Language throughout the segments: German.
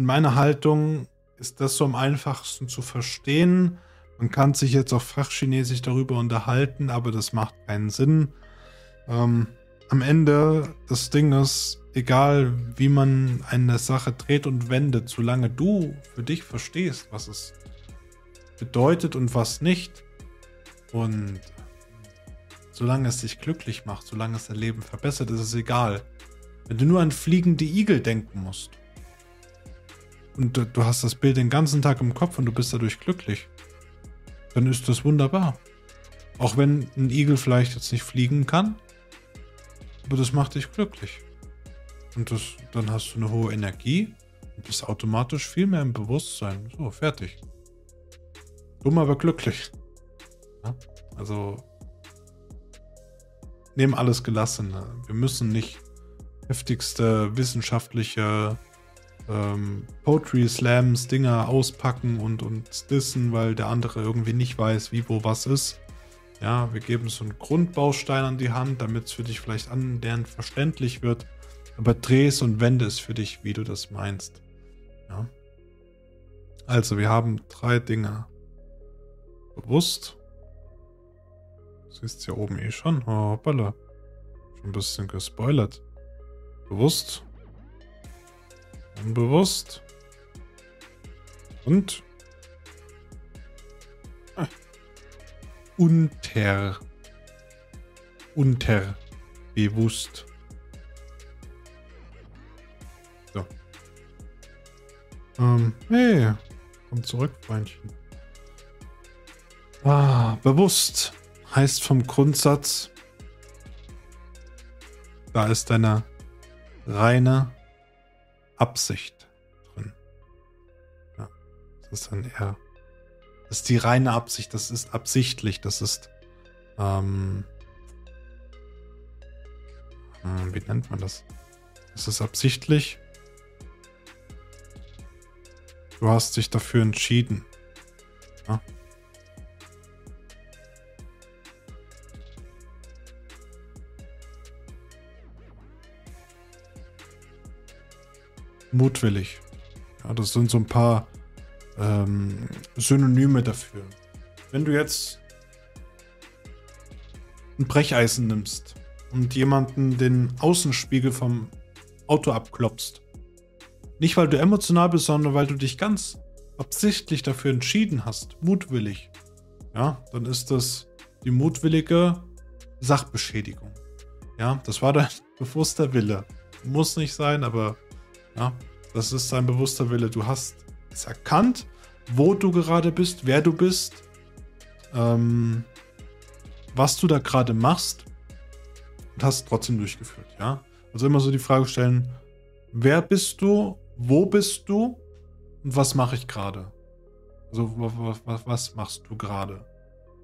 in meiner Haltung ist das so am einfachsten zu verstehen. Man kann sich jetzt auf Fachchinesisch darüber unterhalten, aber das macht keinen Sinn. Ähm, am Ende das Ding ist, egal wie man eine Sache dreht und wendet, solange du für dich verstehst, was es bedeutet und was nicht, und solange es dich glücklich macht, solange es dein Leben verbessert, ist es egal. Wenn du nur an fliegende Igel denken musst und du hast das Bild den ganzen Tag im Kopf und du bist dadurch glücklich, dann ist das wunderbar. Auch wenn ein Igel vielleicht jetzt nicht fliegen kann, aber das macht dich glücklich. Und das, dann hast du eine hohe Energie und bist automatisch viel mehr im Bewusstsein. So, fertig. Dumm, aber glücklich. Ja? Also, nehmen alles gelassen. Wir müssen nicht heftigste wissenschaftliche ähm, Poetry Slams Dinger auspacken und, und dissen, weil der andere irgendwie nicht weiß, wie, wo, was ist. Ja, wir geben so einen Grundbaustein an die Hand, damit es für dich vielleicht annähernd verständlich wird. Aber dreh es und wende es für dich, wie du das meinst. Ja. Also, wir haben drei Dinge. Bewusst. Siehst ja oben eh schon. Hoppala. Schon ein bisschen gespoilert. Bewusst. Unbewusst. Und ah. unter unterbewusst. So. Ähm, hey, komm zurück, Freundchen. Ah, bewusst heißt vom Grundsatz, da ist deine reine Absicht drin. Ja, das ist dann eher, das ist die reine Absicht, das ist absichtlich, das ist, ähm, hm, wie nennt man das? Das ist absichtlich. Du hast dich dafür entschieden. Ja? Mutwillig. Ja, das sind so ein paar ähm, Synonyme dafür. Wenn du jetzt ein Brecheisen nimmst und jemanden den Außenspiegel vom Auto abklopfst, nicht weil du emotional bist, sondern weil du dich ganz absichtlich dafür entschieden hast, mutwillig, ja, dann ist das die mutwillige Sachbeschädigung. Ja, das war dein bewusster Wille. Muss nicht sein, aber ja, das ist dein bewusster Wille. Du hast es erkannt, wo du gerade bist, wer du bist, ähm, was du da gerade machst und hast trotzdem durchgeführt, ja. Also immer so die Frage stellen, wer bist du, wo bist du und was mache ich gerade? Also was, was machst du gerade?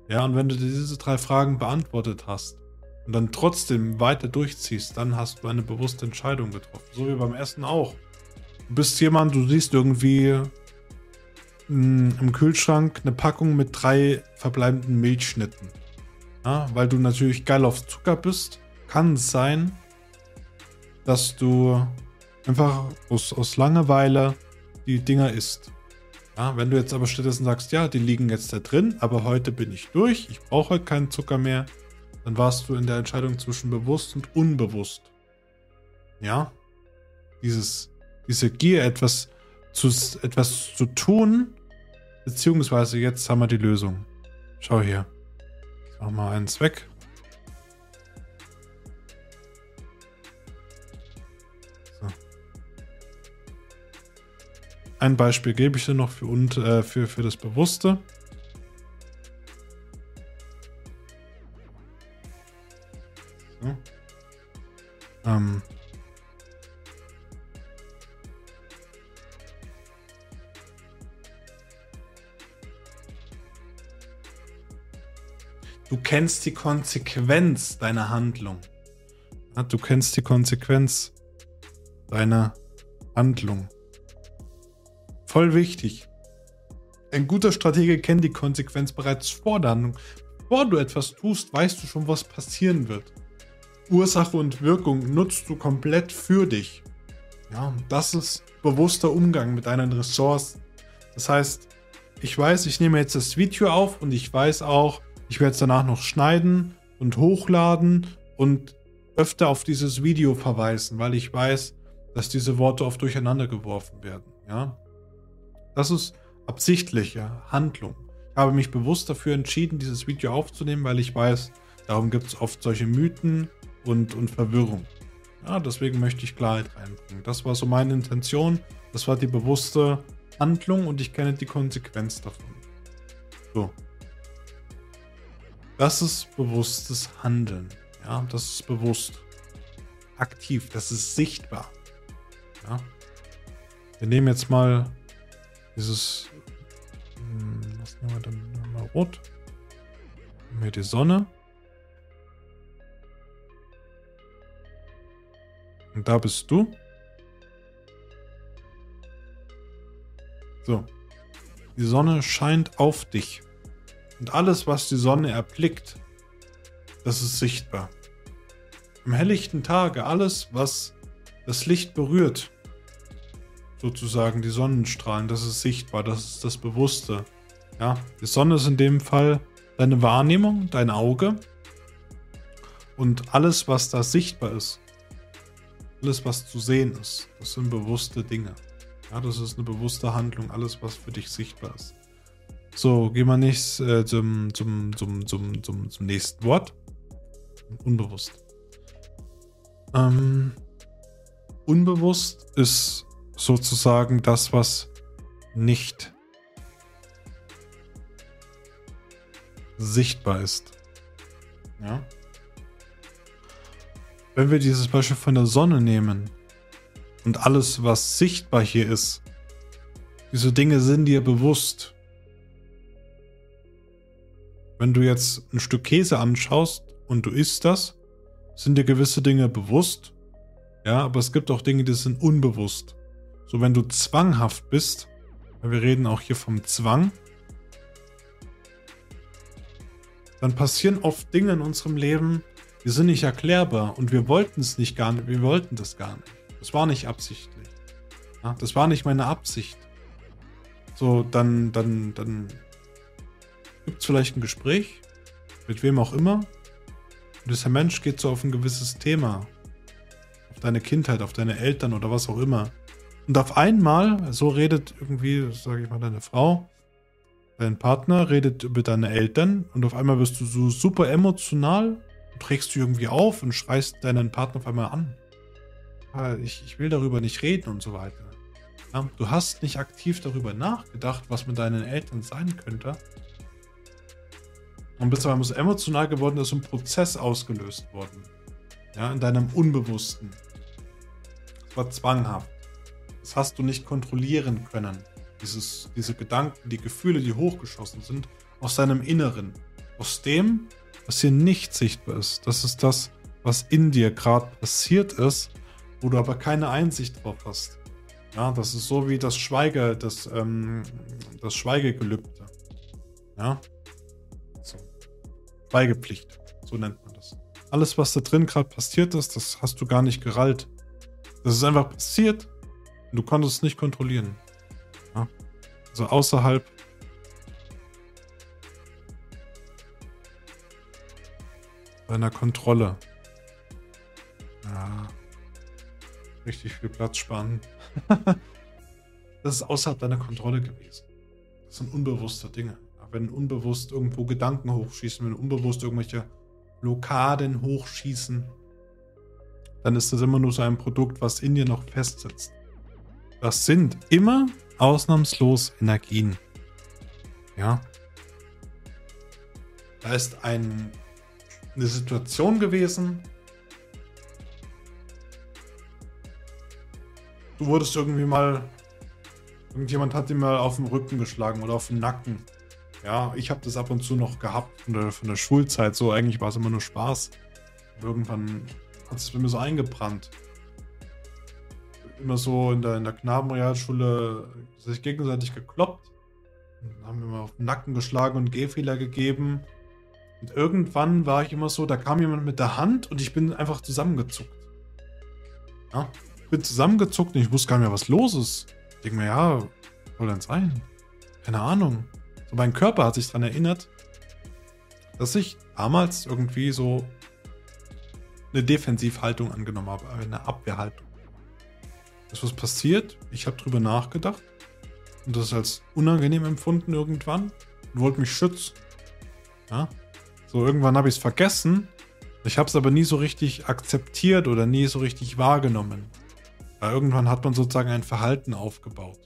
Ja, und wenn du diese drei Fragen beantwortet hast und dann trotzdem weiter durchziehst, dann hast du eine bewusste Entscheidung getroffen. So wie beim Essen auch. Du bist jemand, du siehst irgendwie mh, hm, im Kühlschrank eine Packung mit drei verbleibenden Milchschnitten. Ja, weil du natürlich geil auf Zucker bist, kann es sein, dass du einfach aus, aus Langeweile die Dinger isst. Ja, wenn du jetzt aber stattdessen sagst, ja, die liegen jetzt da drin, aber heute bin ich durch, ich brauche heute keinen Zucker mehr, dann warst du in der Entscheidung zwischen bewusst und unbewusst. Ja, dieses diese Gier, etwas zu, etwas zu tun, beziehungsweise jetzt haben wir die Lösung. Schau hier. Ich mach mal weg. So. Ein Beispiel gebe ich dir noch für, und, äh, für, für das Bewusste. Du kennst die Konsequenz deiner Handlung. Du kennst die Konsequenz deiner Handlung. Voll wichtig. Ein guter Stratege kennt die Konsequenz bereits vor der Handlung. Bevor du etwas tust, weißt du schon, was passieren wird. Ursache und Wirkung nutzt du komplett für dich. Ja, das ist bewusster Umgang mit deinen Ressourcen. Das heißt, ich weiß, ich nehme jetzt das Video auf und ich weiß auch, ich werde es danach noch schneiden und hochladen und öfter auf dieses Video verweisen, weil ich weiß, dass diese Worte oft durcheinander geworfen werden. Ja, das ist absichtliche Handlung. Ich habe mich bewusst dafür entschieden, dieses Video aufzunehmen, weil ich weiß, darum gibt es oft solche Mythen und, und Verwirrung. Ja, deswegen möchte ich Klarheit reinbringen. Das war so meine Intention. Das war die bewusste Handlung und ich kenne die Konsequenz davon. So. Das ist bewusstes Handeln. Ja, das ist bewusst. Aktiv, das ist sichtbar. Ja. Wir nehmen jetzt mal dieses. Hm, was nehmen wir dann mal rot? Nehmen wir die Sonne. Und da bist du. So. Die Sonne scheint auf dich. Und alles, was die Sonne erblickt, das ist sichtbar. Am helllichten Tage, alles, was das Licht berührt, sozusagen die Sonnenstrahlen, das ist sichtbar, das ist das Bewusste. Ja, die Sonne ist in dem Fall deine Wahrnehmung, dein Auge. Und alles, was da sichtbar ist, alles, was zu sehen ist, das sind bewusste Dinge. Ja, das ist eine bewusste Handlung, alles, was für dich sichtbar ist. So, gehen wir nicht äh, zum, zum, zum, zum, zum, zum nächsten Wort. Unbewusst. Ähm, unbewusst ist sozusagen das, was nicht sichtbar ist. Ja. Wenn wir dieses Beispiel von der Sonne nehmen und alles, was sichtbar hier ist, diese Dinge sind dir bewusst. Wenn du jetzt ein Stück Käse anschaust und du isst das, sind dir gewisse Dinge bewusst. Ja, aber es gibt auch Dinge, die sind unbewusst. So, wenn du zwanghaft bist, wir reden auch hier vom Zwang, dann passieren oft Dinge in unserem Leben, die sind nicht erklärbar und wir wollten es nicht gar nicht, wir wollten das gar nicht. Das war nicht absichtlich. Ja, das war nicht meine Absicht. So, dann, dann, dann gibt es vielleicht ein Gespräch, mit wem auch immer. Und dieser Mensch geht so auf ein gewisses Thema. Auf deine Kindheit, auf deine Eltern oder was auch immer. Und auf einmal, so redet irgendwie, sage ich mal, deine Frau, dein Partner redet über deine Eltern und auf einmal wirst du so super emotional trägst du irgendwie auf und schreist deinen Partner auf einmal an. Ich, ich will darüber nicht reden und so weiter. Du hast nicht aktiv darüber nachgedacht, was mit deinen Eltern sein könnte. Und bist so emotional geworden, dass so ein Prozess ausgelöst worden. Ja, in deinem Unbewussten. Das war zwanghaft. Das hast du nicht kontrollieren können. Dieses, diese Gedanken, die Gefühle, die hochgeschossen sind, aus deinem Inneren. Aus dem, was hier nicht sichtbar ist. Das ist das, was in dir gerade passiert ist, wo du aber keine Einsicht drauf hast. Ja, das ist so wie das Schweige, das, ähm, das Schweigegelübde. Ja. Schweigepflicht. So nennt man das. Alles, was da drin gerade passiert ist, das hast du gar nicht gerallt. Das ist einfach passiert und du konntest es nicht kontrollieren. Ja. Also außerhalb deiner Kontrolle. Ja. Richtig viel Platz sparen. das ist außerhalb deiner Kontrolle gewesen. Das sind unbewusste Dinge. Wenn unbewusst irgendwo Gedanken hochschießen, wenn unbewusst irgendwelche Blockaden hochschießen, dann ist das immer nur so ein Produkt, was in dir noch festsitzt. Das sind immer ausnahmslos Energien. Ja. Da ist ein eine Situation gewesen. Du wurdest irgendwie mal. Irgendjemand hat dir mal auf den Rücken geschlagen oder auf den Nacken. Ja, ich habe das ab und zu noch gehabt von der, von der Schulzeit. So, eigentlich war es immer nur Spaß. Irgendwann hat es bei mir so eingebrannt. Immer so in der, in der Knabenrealschule sich gegenseitig gekloppt. Dann haben wir mal auf den Nacken geschlagen und Gehfehler gegeben. Und irgendwann war ich immer so, da kam jemand mit der Hand und ich bin einfach zusammengezuckt. Ja. bin zusammengezuckt und ich wusste gar nicht mehr, was los ist. Ich denke mir, ja, soll denn sein? Keine Ahnung. So mein Körper hat sich daran erinnert, dass ich damals irgendwie so eine Defensivhaltung angenommen habe, eine Abwehrhaltung. Das ist was passiert, ich habe drüber nachgedacht und das als unangenehm empfunden irgendwann und wollte mich schützen. Ja? So, irgendwann habe ich es vergessen. Ich habe es aber nie so richtig akzeptiert oder nie so richtig wahrgenommen. Weil irgendwann hat man sozusagen ein Verhalten aufgebaut.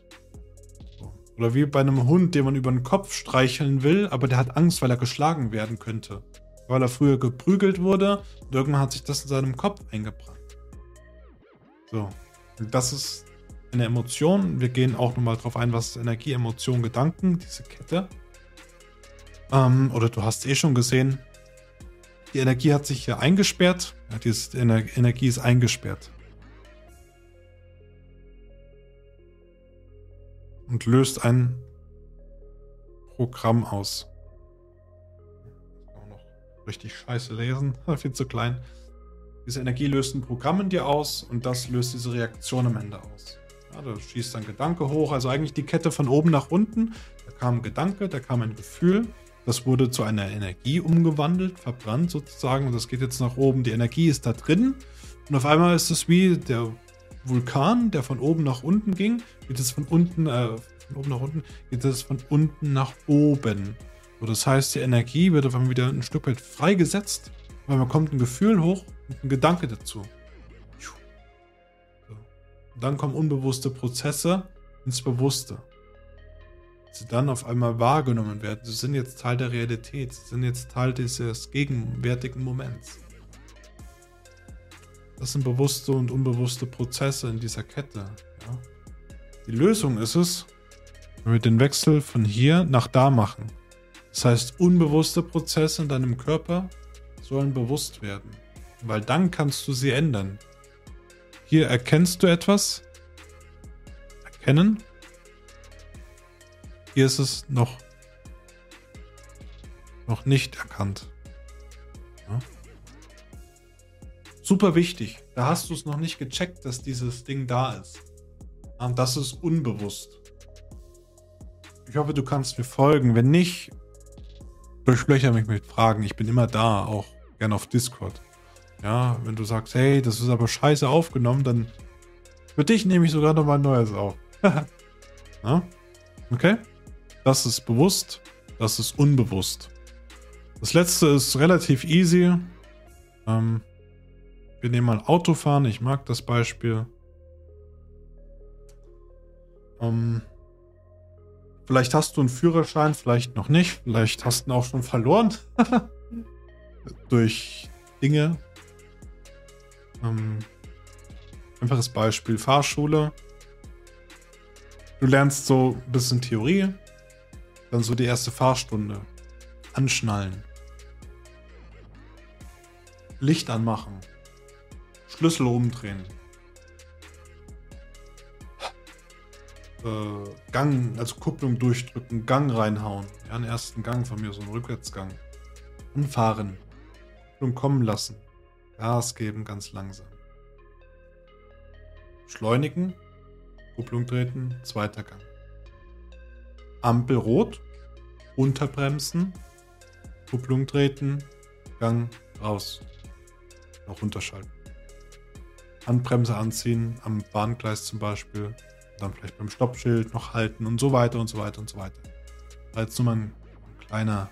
Oder wie bei einem Hund, den man über den Kopf streicheln will, aber der hat Angst, weil er geschlagen werden könnte. Weil er früher geprügelt wurde und irgendwann hat sich das in seinem Kopf eingebrannt. So. Das ist eine Emotion. Wir gehen auch nochmal drauf ein, was Energie, Emotion, Gedanken, diese Kette. Ähm, oder du hast eh schon gesehen, die Energie hat sich hier eingesperrt. Ja, Ener Energie ist eingesperrt. Und löst ein Programm aus. Auch noch richtig scheiße lesen. Viel zu klein. Diese Energie löst ein Programm in dir aus und das löst diese Reaktion am Ende aus. Ja, da schießt ein Gedanke hoch, also eigentlich die Kette von oben nach unten. Da kam ein Gedanke, da kam ein Gefühl, das wurde zu einer Energie umgewandelt, verbrannt sozusagen und das geht jetzt nach oben. Die Energie ist da drin und auf einmal ist es wie der Vulkan, der von oben nach unten ging, geht es von unten, äh, von oben nach unten, geht es von unten nach oben. So, das heißt, die Energie wird auf einmal wieder ein Stück weit freigesetzt, weil man kommt ein Gefühl hoch und ein Gedanke dazu. So. Dann kommen unbewusste Prozesse ins Bewusste sie dann auf einmal wahrgenommen werden. Sie sind jetzt Teil der Realität, sie sind jetzt Teil dieses gegenwärtigen Moments. Das sind bewusste und unbewusste Prozesse in dieser Kette. Ja. Die Lösung ist es, wenn wir den Wechsel von hier nach da machen. Das heißt, unbewusste Prozesse in deinem Körper sollen bewusst werden, weil dann kannst du sie ändern. Hier erkennst du etwas, erkennen hier ist es noch, noch nicht erkannt. Super wichtig. Da hast du es noch nicht gecheckt, dass dieses Ding da ist. Und das ist unbewusst. Ich hoffe, du kannst mir folgen. Wenn nicht, durchlöcher mich mit Fragen. Ich bin immer da, auch gerne auf Discord. Ja, wenn du sagst, hey, das ist aber scheiße aufgenommen, dann für dich nehme ich sogar noch mal ein neues auf. ja? Okay? Das ist bewusst, das ist unbewusst. Das letzte ist relativ easy. Ähm, wir nehmen mal Autofahren. Ich mag das Beispiel. Ähm, vielleicht hast du einen Führerschein, vielleicht noch nicht. Vielleicht hast du ihn auch schon verloren. Durch Dinge. Ähm, einfaches Beispiel: Fahrschule. Du lernst so ein bisschen Theorie, dann so die erste Fahrstunde. Anschnallen. Licht anmachen. Schlüssel umdrehen. Äh, Gang, also Kupplung durchdrücken, Gang reinhauen. Ja, einen ersten Gang von mir, so einen Rückwärtsgang. Anfahren. Kupplung kommen lassen. Gas geben, ganz langsam. Schleunigen. Kupplung treten, zweiter Gang. Ampel rot, unterbremsen, Kupplung treten, Gang raus, noch runterschalten. Handbremse anziehen, am Bahngleis zum Beispiel, dann vielleicht beim Stoppschild noch halten und so weiter und so weiter und so weiter. Als nur mal ein kleiner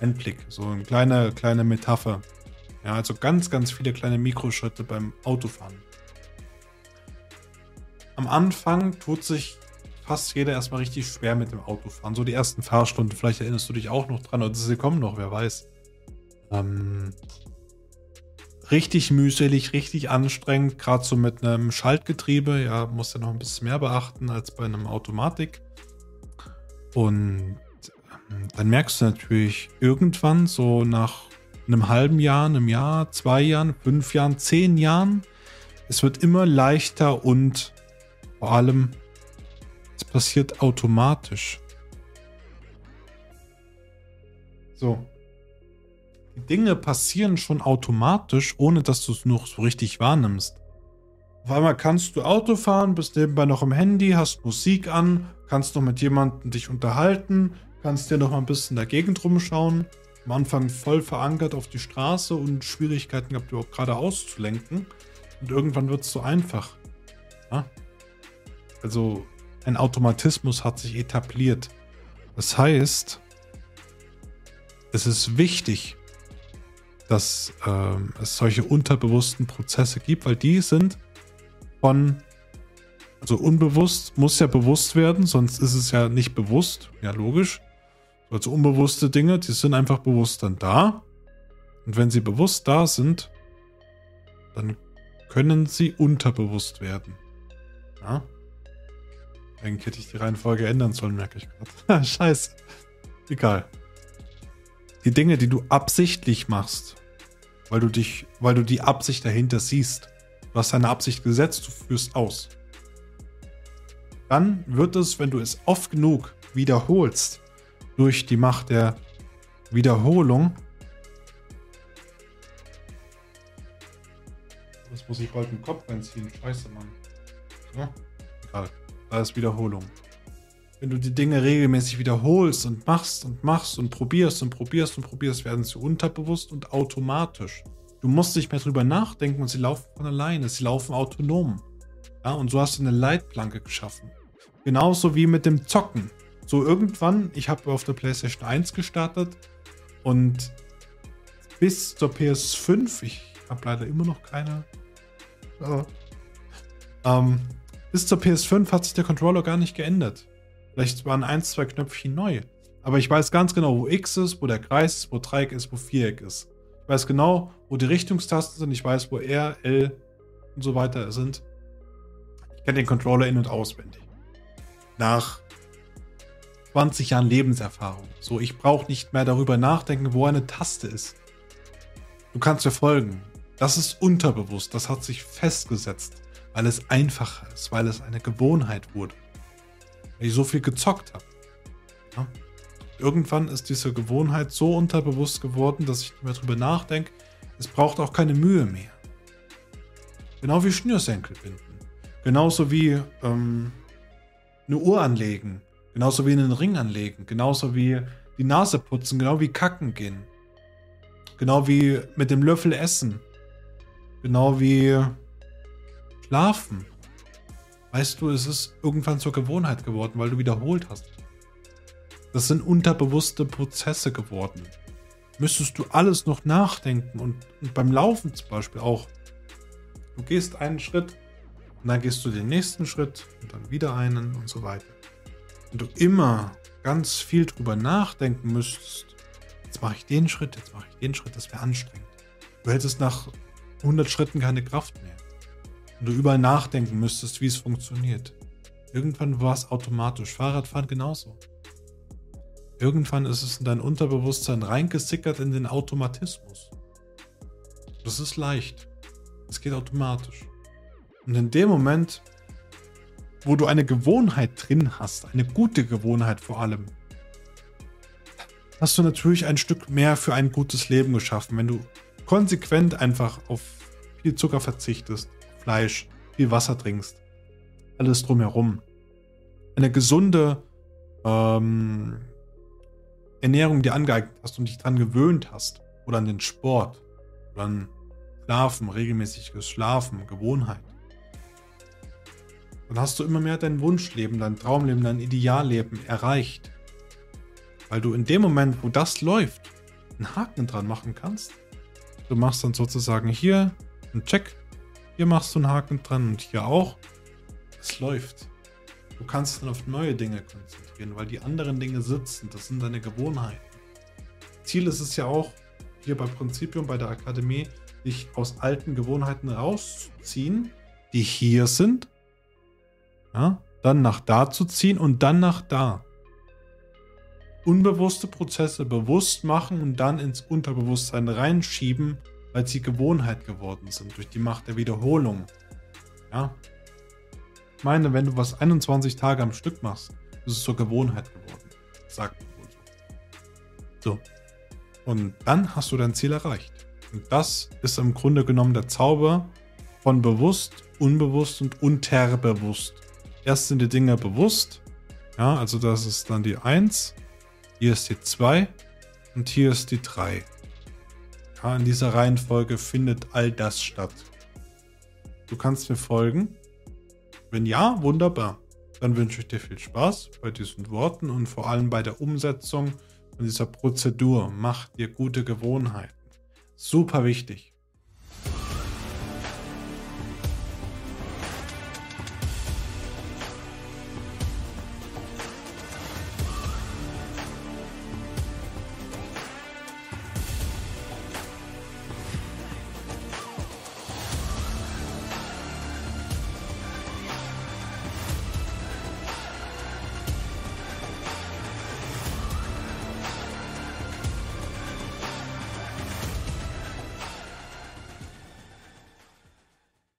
Endblick, so eine kleine, kleine Metapher. Ja, also ganz, ganz viele kleine Mikroschritte beim Autofahren. Am Anfang tut sich fast jeder erstmal richtig schwer mit dem Autofahren. So die ersten Fahrstunden, vielleicht erinnerst du dich auch noch dran, oder sie kommen noch, wer weiß. Ähm, richtig mühselig, richtig anstrengend, gerade so mit einem Schaltgetriebe. Ja, musst du noch ein bisschen mehr beachten als bei einem Automatik. Und ähm, dann merkst du natürlich irgendwann, so nach einem halben Jahr, einem Jahr, zwei Jahren, fünf Jahren, zehn Jahren, es wird immer leichter und vor allem es passiert automatisch. So. Dinge passieren schon automatisch, ohne dass du es noch so richtig wahrnimmst. Auf einmal kannst du Auto fahren, bist nebenbei noch im Handy, hast Musik an, kannst noch mit jemandem dich unterhalten, kannst dir noch mal ein bisschen in der Gegend rumschauen. Am Anfang voll verankert auf die Straße und Schwierigkeiten gehabt, überhaupt geradeaus zu lenken. Und irgendwann wird es so einfach. Ja? Also ein Automatismus hat sich etabliert. Das heißt, es ist wichtig, dass ähm, es solche unterbewussten Prozesse gibt, weil die sind von, also unbewusst muss ja bewusst werden, sonst ist es ja nicht bewusst, ja logisch. Also unbewusste Dinge, die sind einfach bewusst dann da. Und wenn sie bewusst da sind, dann können sie unterbewusst werden. Ja? Eigentlich hätte ich die Reihenfolge ändern sollen, merke ich gerade. Scheiße. Egal. Die Dinge, die du absichtlich machst, weil du dich, weil du die Absicht dahinter siehst, du hast deine Absicht gesetzt, du führst aus. Dann wird es, wenn du es oft genug wiederholst, durch die Macht der Wiederholung. Das muss ich bald im Kopf reinziehen. Scheiße, Mann. So, egal. Da ist Wiederholung. Wenn du die Dinge regelmäßig wiederholst und machst und machst und probierst und probierst und probierst, werden sie unterbewusst und automatisch. Du musst nicht mehr drüber nachdenken und sie laufen von alleine. Sie laufen autonom. Ja, und so hast du eine Leitplanke geschaffen. Genauso wie mit dem Zocken. So irgendwann, ich habe auf der PlayStation 1 gestartet und bis zur PS5, ich habe leider immer noch keine. Oh. Ähm, bis zur PS5 hat sich der Controller gar nicht geändert. Vielleicht waren ein, zwei Knöpfchen neu. Aber ich weiß ganz genau, wo X ist, wo der Kreis ist, wo Dreieck ist, wo Viereck ist. Ich weiß genau, wo die Richtungstasten sind. Ich weiß, wo R, L und so weiter sind. Ich kenne den Controller in- und auswendig. Nach 20 Jahren Lebenserfahrung. So, ich brauche nicht mehr darüber nachdenken, wo eine Taste ist. Du kannst mir folgen. Das ist unterbewusst. Das hat sich festgesetzt, weil es einfacher ist, weil es eine Gewohnheit wurde weil ich so viel gezockt habe. Ja? Irgendwann ist diese Gewohnheit so unterbewusst geworden, dass ich nicht mehr drüber nachdenke. Es braucht auch keine Mühe mehr. Genau wie Schnürsenkel binden. Genauso wie ähm, eine Uhr anlegen. Genauso wie einen Ring anlegen. Genauso wie die Nase putzen. Genau wie kacken gehen. Genau wie mit dem Löffel essen. Genau wie schlafen. Weißt du, es ist irgendwann zur Gewohnheit geworden, weil du wiederholt hast. Das sind unterbewusste Prozesse geworden. Müsstest du alles noch nachdenken und, und beim Laufen zum Beispiel auch. Du gehst einen Schritt und dann gehst du den nächsten Schritt und dann wieder einen und so weiter. Wenn du immer ganz viel drüber nachdenken müsstest, jetzt mache ich den Schritt, jetzt mache ich den Schritt, das wäre anstrengend. Du hättest nach 100 Schritten keine Kraft mehr und du überall nachdenken müsstest, wie es funktioniert. Irgendwann war es automatisch. Fahrradfahren genauso. Irgendwann ist es in dein Unterbewusstsein reingesickert in den Automatismus. Das ist leicht. Es geht automatisch. Und in dem Moment, wo du eine Gewohnheit drin hast, eine gute Gewohnheit vor allem, hast du natürlich ein Stück mehr für ein gutes Leben geschaffen, wenn du konsequent einfach auf viel Zucker verzichtest, Fleisch, viel Wasser trinkst. Alles drumherum. Eine gesunde ähm, Ernährung dir angeeignet hast und dich daran gewöhnt hast. Oder an den Sport. Oder an Schlafen, regelmäßiges Schlafen, Gewohnheit. Dann hast du immer mehr dein Wunschleben, dein Traumleben, dein Idealleben erreicht. Weil du in dem Moment, wo das läuft, einen Haken dran machen kannst. Du machst dann sozusagen hier einen Check hier machst du einen Haken dran und hier auch. Es läuft. Du kannst dann auf neue Dinge konzentrieren, weil die anderen Dinge sitzen. Das sind deine Gewohnheiten. Ziel ist es ja auch, hier bei Prinzipium, bei der Akademie, dich aus alten Gewohnheiten rauszuziehen, die hier sind, ja, dann nach da zu ziehen und dann nach da. Unbewusste Prozesse bewusst machen und dann ins Unterbewusstsein reinschieben, weil sie Gewohnheit geworden sind durch die Macht der Wiederholung. Ja. Ich meine, wenn du was 21 Tage am Stück machst, ist es zur Gewohnheit geworden. Sagt man wohl so. So. Und dann hast du dein Ziel erreicht. Und das ist im Grunde genommen der Zauber von bewusst unbewusst und unterbewusst. Erst sind die Dinge bewusst. Ja, also das ist dann die 1. Hier ist die 2 und hier ist die 3. Ja, in dieser Reihenfolge findet all das statt. Du kannst mir folgen. Wenn ja, wunderbar. Dann wünsche ich dir viel Spaß bei diesen Worten und vor allem bei der Umsetzung von dieser Prozedur. Mach dir gute Gewohnheiten. Super wichtig.